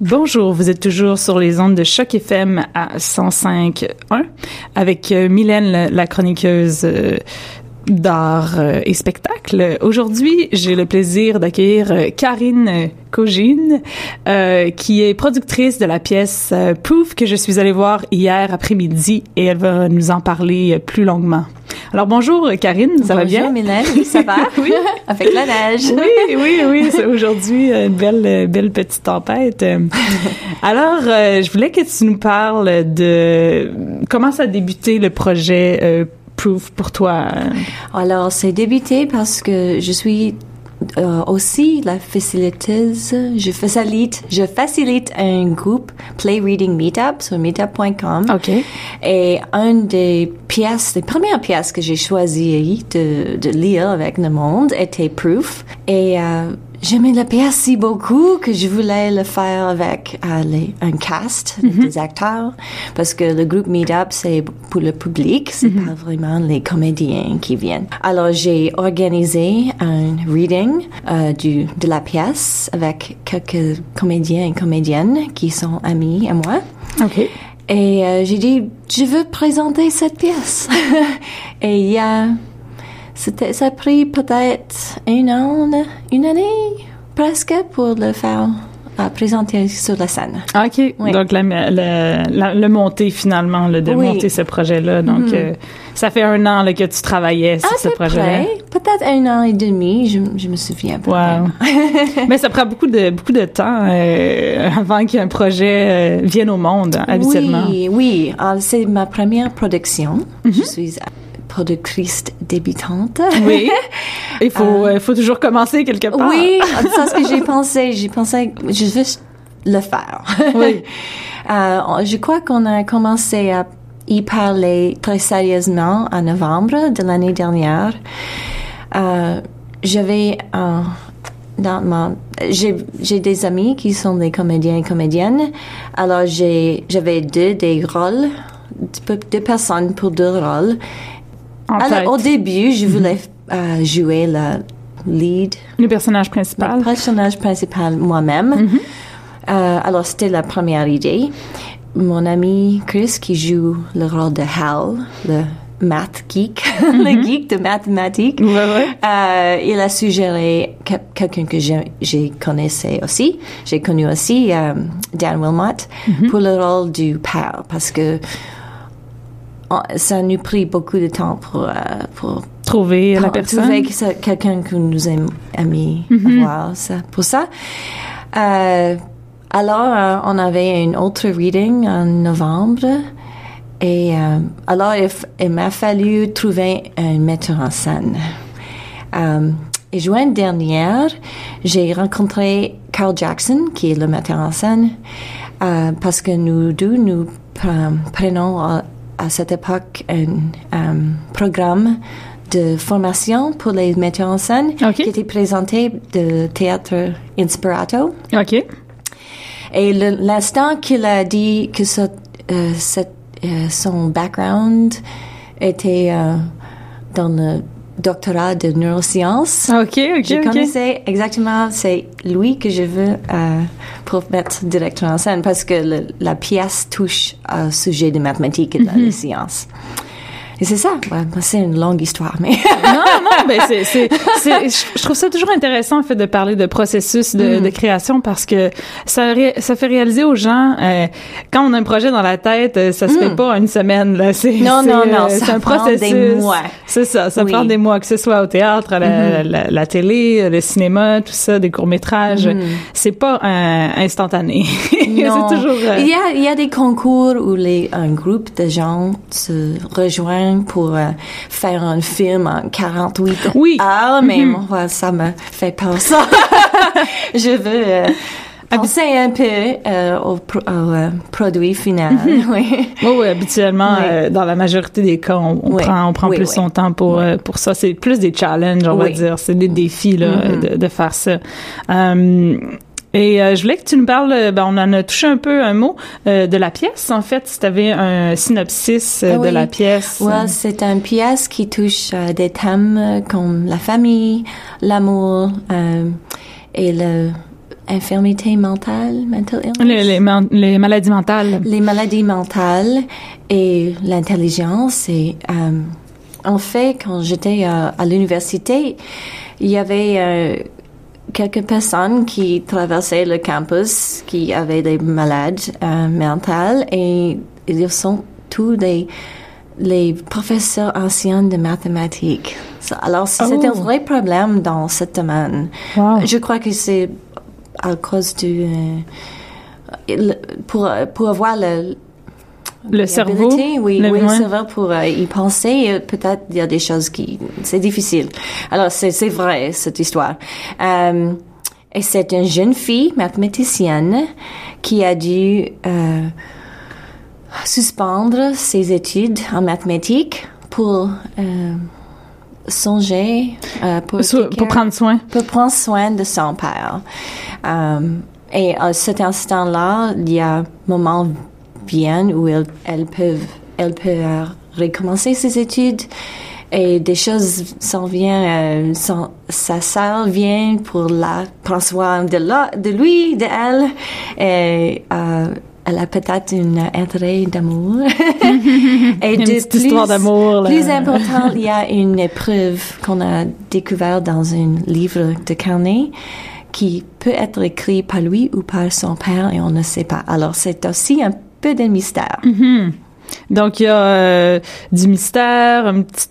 Bonjour, vous êtes toujours sur les ondes de Choc FM à 105.1 avec euh, Mylène, la chroniqueuse euh, d'art euh, et spectacle. Aujourd'hui, j'ai le plaisir d'accueillir Karine Cogine, qui est productrice de la pièce Proof que je suis allée voir hier après-midi et elle va nous en parler plus longuement. Alors bonjour Karine, ça va bien? Bonjour oui ça va. oui, avec la neige. oui, oui, oui. C'est aujourd'hui une belle, belle petite tempête. Alors, euh, je voulais que tu nous parles de comment ça a débuté le projet euh, Proof pour toi? Alors, c'est débuté parce que je suis euh, aussi la faciliteuse. Je facilite, je facilite un groupe Play Reading Meetup sur meetup.com. OK. Et une des pièces, les premières pièces que j'ai choisies de, de lire avec le monde était Proof. Et euh, J'aimais la pièce si beaucoup que je voulais le faire avec euh, les, un cast mm-hmm. des acteurs parce que le groupe Meetup c'est pour le public, c'est mm-hmm. pas vraiment les comédiens qui viennent. Alors j'ai organisé un reading euh, du, de la pièce avec quelques comédiens et comédiennes qui sont amis à moi. Ok. Et euh, j'ai dit je veux présenter cette pièce. et il y a c'était, ça a pris peut-être un an, une année presque pour le faire à présenter sur la scène. Ah, OK. Donc, la, la, le monter finalement, le de monter ce projet-là. Donc, mm-hmm. euh, ça fait un an là, que tu travaillais sur ce projet-là. Peut-être un an et demi, je, je me souviens pas. Wow. Mais ça prend beaucoup de, beaucoup de temps euh, avant qu'un projet euh, vienne au monde, habituellement. Oui, oui. c'est ma première production. Je suis productrice débutante. Oui. Il faut, euh, il faut toujours commencer quelque part. Oui, c'est ce que j'ai pensé. J'ai pensé, je veux le faire. Oui. euh, je crois qu'on a commencé à y parler très sérieusement en novembre de l'année dernière. Euh, j'avais un dans ma j'ai j'ai des amis qui sont des comédiens et comédiennes alors j'ai j'avais deux des rôles deux personnes pour deux rôles alors, au début, je voulais euh, jouer le lead. Le personnage principal. Le personnage principal moi-même. Mm-hmm. euh, alors, c'était la première idée. Mon ami Chris, qui joue le rôle de Hal, le math geek, le mm-hmm. geek de mathématiques, ouais, ouais. Euh, il a suggéré quelqu'un que j'ai connaissé aussi. J'ai connu aussi euh, Dan Wilmot pour le rôle du père parce que ça nous pris beaucoup de temps pour, euh, pour trouver la personne. Trouver quelqu'un que nous aimons aimé mm voir ça, pour ça. Euh, alors, euh, on avait une autre reading en novembre. Et euh, alors, il, il m'a fallu trouver un metteur en scène. Et juin dernière, j'ai rencontré Carl Jackson, qui est le metteur en scène, parce que nous deux, nous prenons à cette époque un, programme de formation pour les metteurs en scène qui était présenté de théâtre Inspirato. OK. Et l'instant qu'il a dit que ce, euh, euh, son background était euh, dans le doctorat de neurosciences. OK, OK, Je connaissais exactement, c'est lui que je veux pour mettre directeur en scène parce que la pièce touche au sujet de mathématiques et de mm sciences. Et c'est ça. c'est une longue histoire, mais. non, non, ben c'est, c'est, je trouve ça toujours intéressant, en fait, de parler de processus de, mm. de création parce que ça, ça fait réaliser aux gens, euh, quand on a un projet dans la tête, euh, ça se fait mm. pas une semaine, là. C'est, non, non, non. Euh, c'est un processus. Des mois. C'est ça. Ça prend des mois, que ce soit au théâtre, à la, mm-hmm. la, télé, le cinéma, tout ça, des courts-métrages. Mm. C'est pas instantané. Non. c'est toujours. Il y a, il y a des concours où les, un groupe de gens se rejoignent pour euh, faire un film en 48 oui. heures, mais mm-hmm. moi, ça me fait peur ça. Je veux euh, penser un peu euh, au, produit final. Mm-hmm. oui. oui, habituellement, dans la majorité des cas, on, prend, on prend plus son temps pour, pour ça. C'est plus des challenges, on va dire. C'est des défis là, de, de, faire ça. Et euh, je voulais que tu nous parles, euh, ben, on en a touché un peu un mot euh, de la pièce. En fait, si tu avais un synopsis ah de la pièce. Ouais, c'est une pièce qui touche des thèmes comme la famille, l'amour et le infirmité mentale, mental illness. Les, les, man- les maladies mentales. les maladies mentales et l'intelligence. Et en fait, quand j'étais à l'université, il y avait quelques personnes qui traversaient le campus qui avaient des malades euh, mentales et ils sont tous des les professeurs anciens de mathématiques. Alors, c'est Oh. un vrai problème dans ce domaine. Wow. Je crois que c'est à cause du... euh, pour, pour avoir le, Le cerveau. oui, le- oui, le cerveau pour euh, y penser, euh, peut-être il y a des choses qui, c'est difficile. Alors c'est vrai cette histoire. Euh, et c'est une jeune fille mathématicienne qui a dû euh, suspendre ses études en mathématiques pour songer, pour, So- prendre soin. pour prendre soin de son père. Et à cet instant-là, il y a un moment bien où elle, elle peut, elle peut euh, recommencer ses études et des choses s'en viennent, euh, sa sœur vient pour la prendre soin de, la, de lui, de elle, et euh, elle a peut-être un intérêt d'amour. et Une de petite histoire d'amour. Plus important, il y a une épreuve qu'on a découverte dans un livre de carnet qui peut être écrit par lui ou par son père et on ne sait pas. Alors c'est aussi un peu de mystère. Mhm. Donc, il y a euh, du mystère, un petit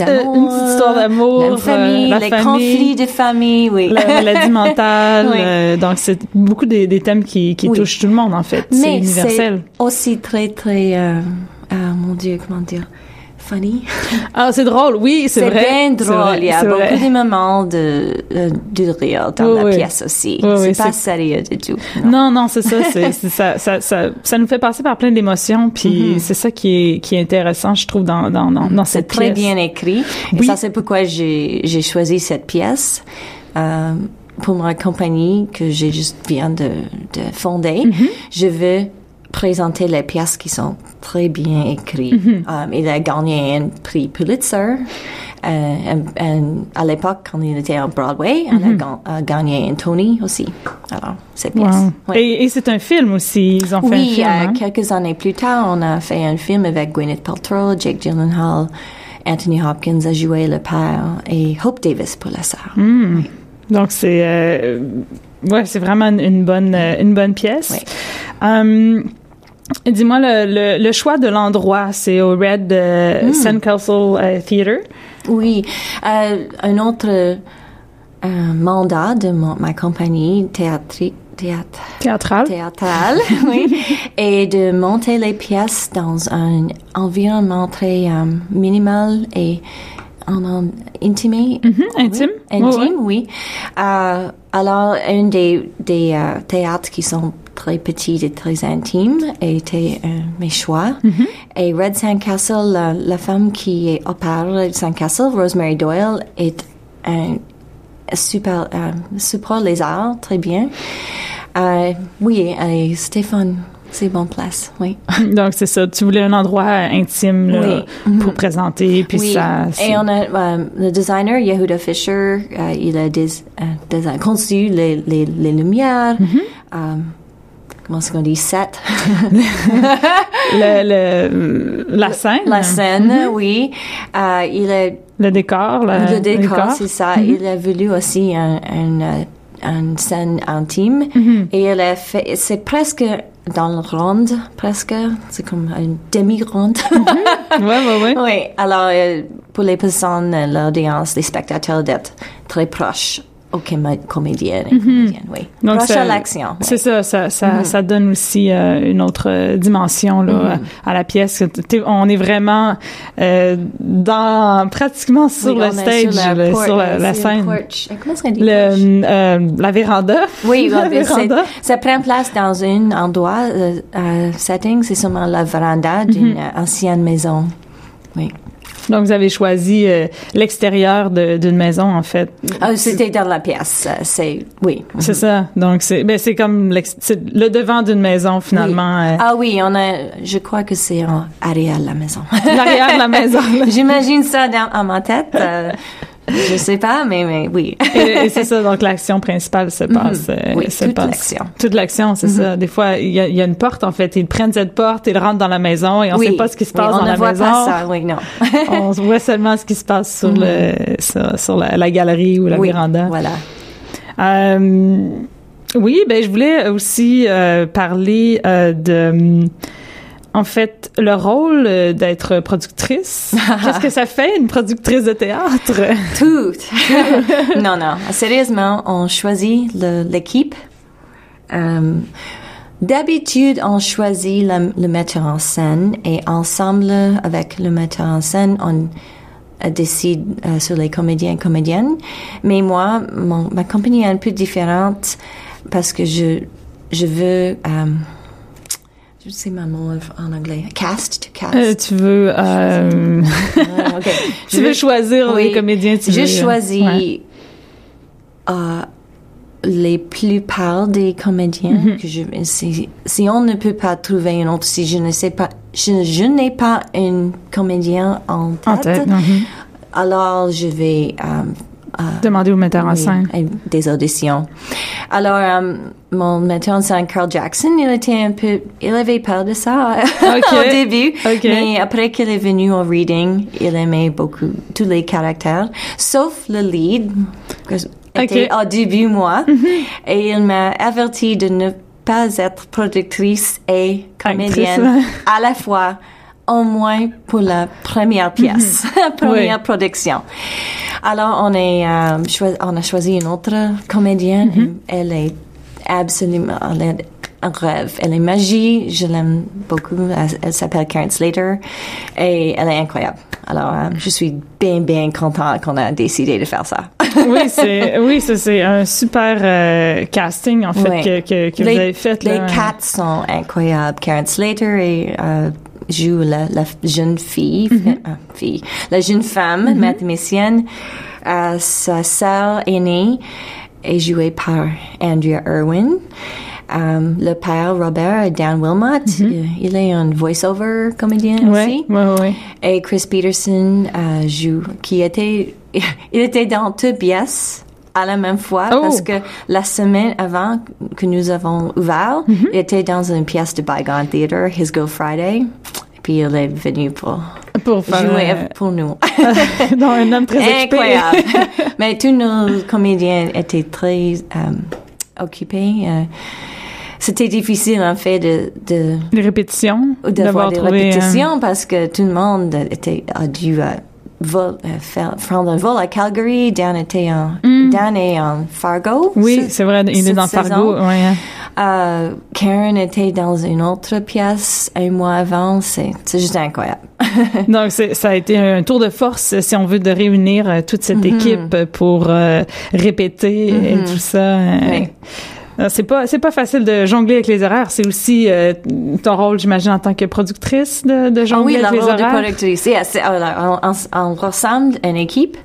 Euh, une petite histoire d'amour, la famille, euh, la les famille. conflits de famille, oui. la maladie mentale. Oui. euh, donc, c'est beaucoup des, des thèmes qui, qui Oui. touchent tout le monde, en fait. C'est Mais universel. c'est aussi très, très, euh, ah, mon Dieu, comment dire, funny. Ah, c'est drôle, oui, c'est C'est vrai. bien C'est drôle. vrai, Il y a beaucoup vrai. de moments de, euh, de rire dans Oui, la oui. pièce aussi. Oui, c'est pas sérieux du tout. Non, non, c'est ça, c'est c'est ça, ça, ça, ça nous fait passer par plein d'émotions, puis c'est ça qui est qui est intéressant, je trouve, dans dans dans, dans Mhm. C'est cette très pièce. bien écrit. Et ça, c'est pourquoi j'ai choisi cette pièce. Euh, pour ma compagnie que j'ai juste viens de, de fonder, Mhm. je veux présenter les pièces qui sont très bien écrites. Mhm. Euh, il a gagné un prix Pulitzer. Euh, un- un- à l'époque, quand il était à Broadway, il a ga- a gagné un Tony aussi. Alors, cette pièce. Mhm. Wow. Oui. Et, et c'est un film aussi, ils ont fait un Oui, film. euh, hein? quelques années plus tard, on a fait un film avec Gwyneth Paltrow, Jake Gyllenhaal, Anthony Hopkins a joué le père et Hope Davis pour la sœur. Hmm. Donc c'est euh, ouais, c'est vraiment une- bonne euh, une bonne pièce. Oui. Hum, Dis-moi le, le, le choix de l'endroit, c'est au Red euh, Hmm. Sandcastle euh, Theatre. Oui, euh, un autre euh, mandat de mon- ma compagnie théâtrique, théâtre, Théâtral. théâtrale, oui, et de monter les pièces dans un environnement très minimal et en, en intimé. Mhm, intime. Oui, Ouais, intime, oui. Alors, un des, des théâtres qui sont très petits et très intimes était euh, mes choix. Mhm. Et Red Sandcastle, la, la femme qui est au père de Sandcastle, Rosemary Doyle, est un super, euh, super les arts, très bien. Euh, oui, et Stéphane, c'est bonne place, oui. Donc c'est ça. Tu voulais un endroit intime là, Oui. pour présenter, puis oui. ça. Et on a euh, le designer Yehuda Fisher, euh, il a des, euh, conçu les, les, les lumières. Mm-hmm. Comment est-ce qu'on dit set le, le- la scène, la scène, Mm-hmm. oui. Euh, il le décor, le, le décor, c'est ça. Mm-hmm. Il a voulu aussi un, un, euh, une scène intime Mm-hmm. et il a fait. C'est presque dans le ronde, presque. C'est comme une demi-ronde. ouais, ouais, ouais. Oui, alors euh, pour les personnes, l'audience, les spectateurs, d'être très proches aux comé- comédiennes et comédiennes, oui. Mm-hmm. Donc, Proches ça- à l'action. oui. C'est ça, ça, ça, Mm-hmm. ça donne aussi euh, une autre dimension là, à, à la pièce. On est vraiment euh, dans pratiquement sur Oui, le stage, sur por- sur la, la scène. Comment qu'on dit? Le, euh, la véranda. Oui, la oui, véranda. ça prend place dans un endroit, euh, euh, setting, c'est seulement la véranda d'une Mm-hmm. euh, ancienne maison. Oui. Donc vous avez choisi euh, l'extérieur d'une maison en fait. Ah, C'était dans la pièce, euh, c'est, oui. C'est ça. Donc c'est ben c'est comme le devant d'une maison finalement. euh, Ah oui, on a, je crois que c'est en arrière de la maison. L'arrière de la maison. J'imagine ça dans, ma tête. Je sais pas, mais, mais oui. et, et c'est ça, donc l'action principale se passe. euh, Oui, se toute l'action. Toute l'action, c'est ça. Des fois, il y, a, il y a une porte, en fait. Ils prennent cette porte, ils rentrent dans la maison et on oui. sait pas ce qui se Oui, passe on dans ne la voit maison. pas ça, oui, non. on voit seulement ce qui se passe sur, le, sur, sur la, la galerie ou la oui, véranda. voilà. Euh, oui, ben je voulais aussi euh, parler euh, de, en fait, le rôle euh, d'être productrice. Qu'est-ce que ça fait une productrice de théâtre? Tout. non, non. Sérieusement, on choisit l'équipe. Euh, D'habitude, on choisit le metteur en scène et ensemble avec le metteur en scène, on euh, décide euh, sur les comédiens et comédiennes. Mais moi, mon- ma compagnie est un peu différente parce que je, je veux, euh, je sais ma mot en anglais, cast, to cast. Euh, Tu veux, euh, Ah, tu veux choisir Oui. les comédiens. Tu Je veux, choisis ouais. euh, les plupart des comédiens Mhm. que je si, si on ne peut pas trouver une autre si je ne sais pas je, je n'ai pas un comédien en tête, en tête. mhm. alors je vais euh, Demander au metteur en scène. euh, des auditions. Alors, euh, mon metteur en scène, Carl Jackson, il était un peu, il avait peur de ça au début. Mais après qu'il est venu au reading, il aimait beaucoup tous les caractères, sauf le lead, que était Ok. au début moi. Et il m'a averti de ne pas être productrice et comédienne Actrice, à la fois. Au moins pour la première pièce, première Oui. production. Alors, on, est, euh, choi- on a choisi une autre comédienne. Elle est absolument elle est un rêve. Elle est magie. Je l'aime beaucoup. Elle, elle s'appelle Karen Slater. Et elle est incroyable. Alors, euh, je suis bien, bien contente qu'on a décidé de faire ça. oui, c'est oui, ça c'est un super euh, casting en fait que, que, que les, vous avez fait Les quatre sont incroyables. Karen Slater et, euh, joue la, la jeune fille, Mm-hmm. euh, fille, la jeune femme mathématicienne. Euh, sa sœur aînée est jouée par Andrea Irwin. Euh, le père Robert Dan Wilmot, euh, il est un voice-over comédien. Ouais, aussi. ouais, ouais. Et Chris Peterson euh, joue, qui était, il était dans deux pièces à la même fois Oh. parce que la semaine avant que nous avons ouvert, Mm-hmm. il était dans une pièce de Bygone Theatre, His Go Friday. Et puis il est venu pour Pour faire jouer pour nous. non, un homme très. Incroyable. Mais tous nos comédiens étaient très euh, occupés. euh, c'était difficile en fait de, de Les répétitions, d'avoir des répétitions parce que tout le monde était, a dû euh, vol, faire, prendre un vol à Calgary. Dan était en, Dan est en Fargo. Oui, ce- c'est vrai, il est dans Fargo. Ouais, hein. Euh, Karen était dans une autre pièce un mois avant. C'est, juste incroyable. Donc, ça a été un tour de force, si on veut, de réunir euh, toute cette Mm-hmm. équipe pour euh, répéter et tout ça. euh, Oui. euh, C'est pas c'est pas facile de jongler avec les horaires. C'est aussi euh, ton rôle, j'imagine, en tant que productrice de, de Ah jongler oui, la avec les rôle de horaires. productrice. Yeah, on, on- on ressemble une équipe.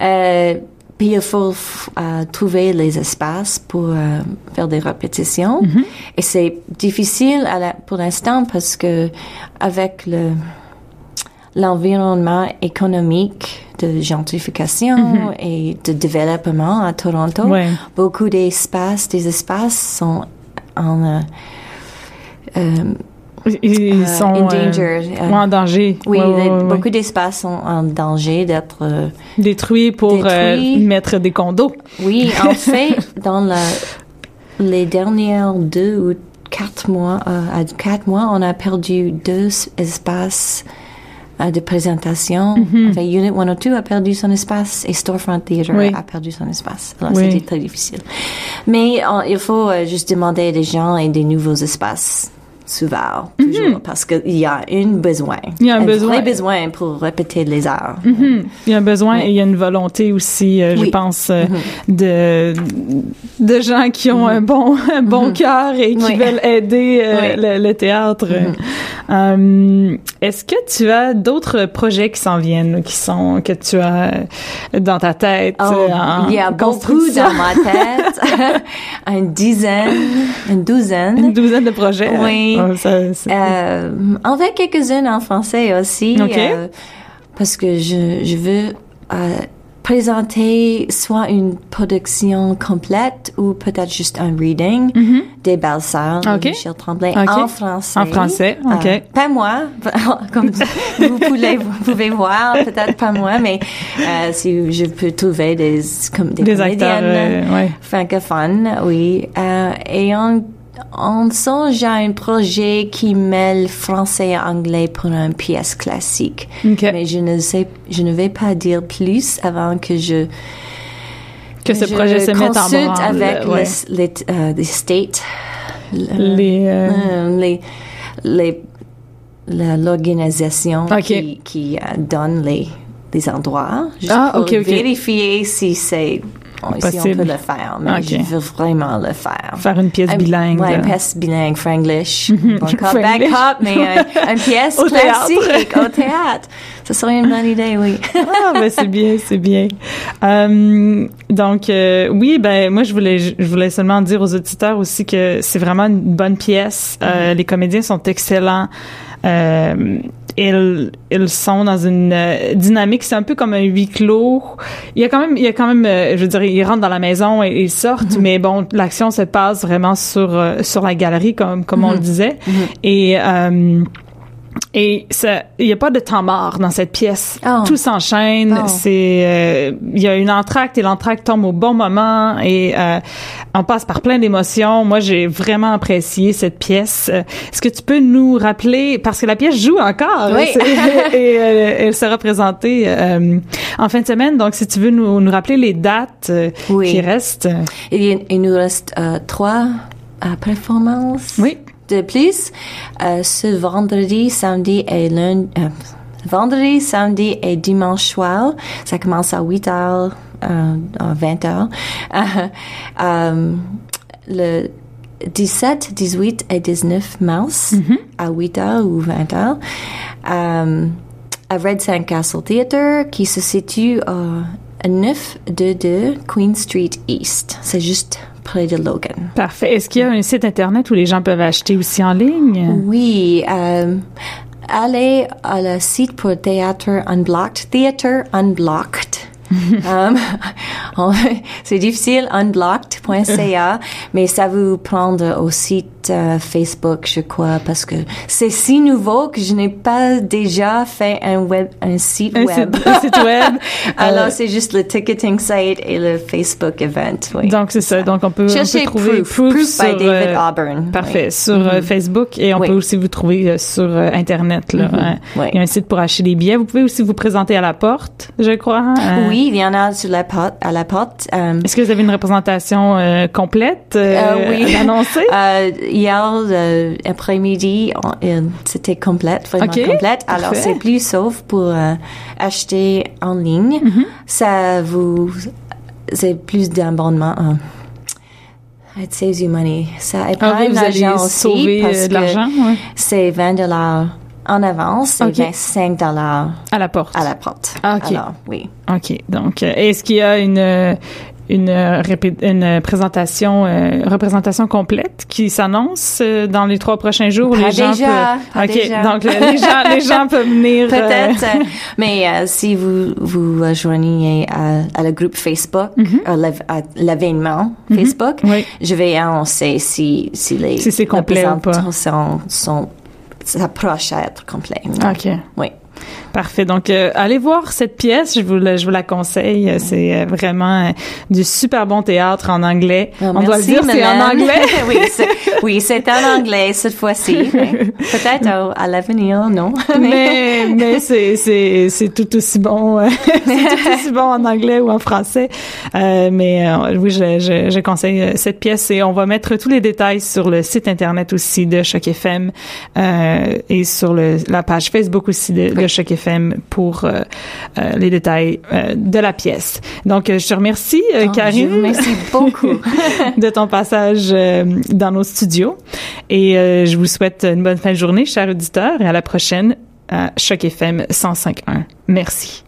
Euh, puis il faut euh, trouver les espaces pour euh, faire des répétitions. Mm-hmm. Et c'est difficile à la- pour l'instant parce que avec le l'environnement économique de gentrification et de développement à Toronto. Ouais. beaucoup d'espaces, des espaces sont en euh, euh, Ils, Euh, sont in euh, danger, euh, en danger. Oui, Ouais, ouais, les- ouais, ouais. beaucoup d'espaces sont en danger d'être. euh, détruits pour euh, mettre des condos. Oui, en fait, dans la, les dernières deux ou quatre mois, à quatre mois, on a perdu deux espaces de présentation. Mm-hmm. Enfin, Unit 102 a perdu son espace et Storefront Theatre Oui. a perdu son espace. Alors, Oui. c'était très difficile. Mais il faut juste demander des gens et des nouveaux espaces souvent, toujours, parce qu'il y a un besoin. Il y a un besoin. vrai besoin pour répéter les arts. Mhm. Il y a un besoin et il y a une volonté aussi, euh, je pense, euh, de de gens qui ont un bon un bon cœur et qui Oui. veulent aider euh, le, le théâtre. Est-ce que tu as d'autres projets qui s'en viennent, qui sont que tu as dans ta tête Oh, il y a beaucoup dans ma tête. une dizaine, une douzaine. Une douzaine de projets. Oui. Oh, ça, Euh, avec quelques-unes en français aussi. Ok. euh, parce que je, je veux euh, présenter soit une production complète ou peut-être juste un reading des belles sœurs de Ok. Michel Tremblay Ok. en français. En français, ok. Euh, pas moi, comme vous pouvez, vous pouvez voir, peut-être pas moi, mais euh, si je peux trouver des, comme des, Des acteurs, euh, ouais. francophones, oui. Et on, on songe à un projet qui mêle français et anglais pour une pièce classique. Mais je ne sais, je ne vais pas dire plus avant que je Que ce je projet se mette en branle. avec ouais. les, les, euh, les states, Les, euh, euh, les, les, l'organisation qui, qui euh, donne les, les endroits, juste Ah, pour vérifier si c'est on Possible. peut le faire. Mais Ok. je veux vraiment le faire. Faire une pièce Un- bilingue. Ouais, une pièce bilingue, franglish. Cop, bad Franglish. cop, mais euh, une pièce Au théâtre. classique au théâtre. Ce serait une bonne idée, oui. Ah, ben c'est bien, c'est bien. Euh, donc, euh, oui, ben moi, je voulais, je voulais seulement dire aux auditeurs aussi que c'est vraiment une bonne pièce. Euh, les comédiens sont excellents. Euh, ils, ils sont dans une euh, dynamique, c'est un peu comme un huis clos. Il y a quand même, il y a quand même, euh, je veux dire, ils rentrent dans la maison et ils sortent, mais bon, l'action se passe vraiment sur euh, sur la galerie, comme comme on le disait. Et euh, et ça, il n'y a pas de temps mort dans cette pièce. Oh. Tout s'enchaîne. Oh. C'est, euh, il y a une entracte et l'entracte tombe au bon moment et euh, on passe par plein d'émotions. Moi, j'ai vraiment apprécié cette pièce. Est-ce que tu peux nous rappeler parce que la pièce joue encore Oui. c'est- et euh, elle sera présentée euh, en fin de semaine. Donc, si tu veux nous, nous rappeler les dates Oui. qui restent. Il, y a- il nous reste trois performances Oui. De plus. Euh, ce vendredi, samedi et lundi. euh, vendredi, samedi et dimanche soir. Ça commence à 8 heures, euh, à 20 heures. Euh, le 17, 18 et 19 mars à 8 heures ou 20 heures. À Red Sandcastle Theatre qui se situe à 922 Queen Street East. C'est juste près de Logan. Parfait. Est-ce qu'il y a un site internet où les gens peuvent acheter aussi en ligne? Oui, euh, allez à le site pour théâtre Unblocked, Theatre Unblocked. Um, c'est difficile, unblocked.ca, mais ça vous prendre au site euh, Facebook, je crois, parce que c'est si nouveau que je n'ai pas déjà fait un web, un site Un web. site, un site web. Alors Euh, c'est juste le ticketing site et le Facebook event. Oui. Donc c'est ça. Donc on peut, on peut trouver Proof, Proof by sur, David euh, Auburn. Parfait. Oui. Sur euh, Facebook et on Oui. peut aussi vous trouver sur internet. Là, hein. Oui. Il y a un site pour acheter des billets. Vous pouvez aussi vous présenter à la porte, je crois. hein. Oui, il y en a sur la porte, à la porte. Euh, Est-ce que vous avez une représentation euh, complète euh, oui. euh, hier après-midi, c'était complète, vraiment Ok, complète. Alors c'est plus sauf pour euh, acheter en ligne. Mm-hmm. Ça vous, c'est plus d'abonnement. euh, It saves you money. Ça Ah, épargne oui, vous allez l'argent aussi parce euh, de que l'argent ouais. c'est 20 dollars en avance et Ok. 25 dollars à la porte. à la porte. Ah, ok. Alors, oui. OK. Donc, euh, est-ce qu'il y a une euh, une, euh, une présentation euh, représentation complète qui s'annonce euh, dans les trois prochains jours? Pas les gens déjà, peuvent pas OK. déjà. Donc les gens les gens peuvent venir Peut-être, euh, mais si vous vous joignez à, à le groupe Facebook, à l'év- à l'événement Facebook, Oui. je vais annoncer si si les Si c'est complet ou pas. représentations sont s'approchent à être complet. OK. Oui. Parfait. Donc, euh, allez voir cette pièce. Je vous, la- je vous la conseille. C'est euh, vraiment euh, du super bon théâtre en anglais. Ah, On doit le merci, dire, c'est en anglais. oui, c'est, oui, c'est en anglais cette fois-ci. Peut-être à, à l'avenir, non? mais mais c'est c'est c'est tout aussi bon euh, c'est tout aussi bon en anglais ou en français Euh, mais euh, oui je, je je conseille euh, cette pièce et on va mettre tous les détails sur le site internet aussi de Choc FM euh, et sur le la page Facebook aussi de, de Choc FM pour euh, euh, les détails euh, de la pièce donc je te remercie Oh, Karine remercie beaucoup. de ton passage dans nos studios. Et je vous souhaite une bonne fin de journée, chers auditeurs, et à la prochaine à Choc FM 105.1. Merci.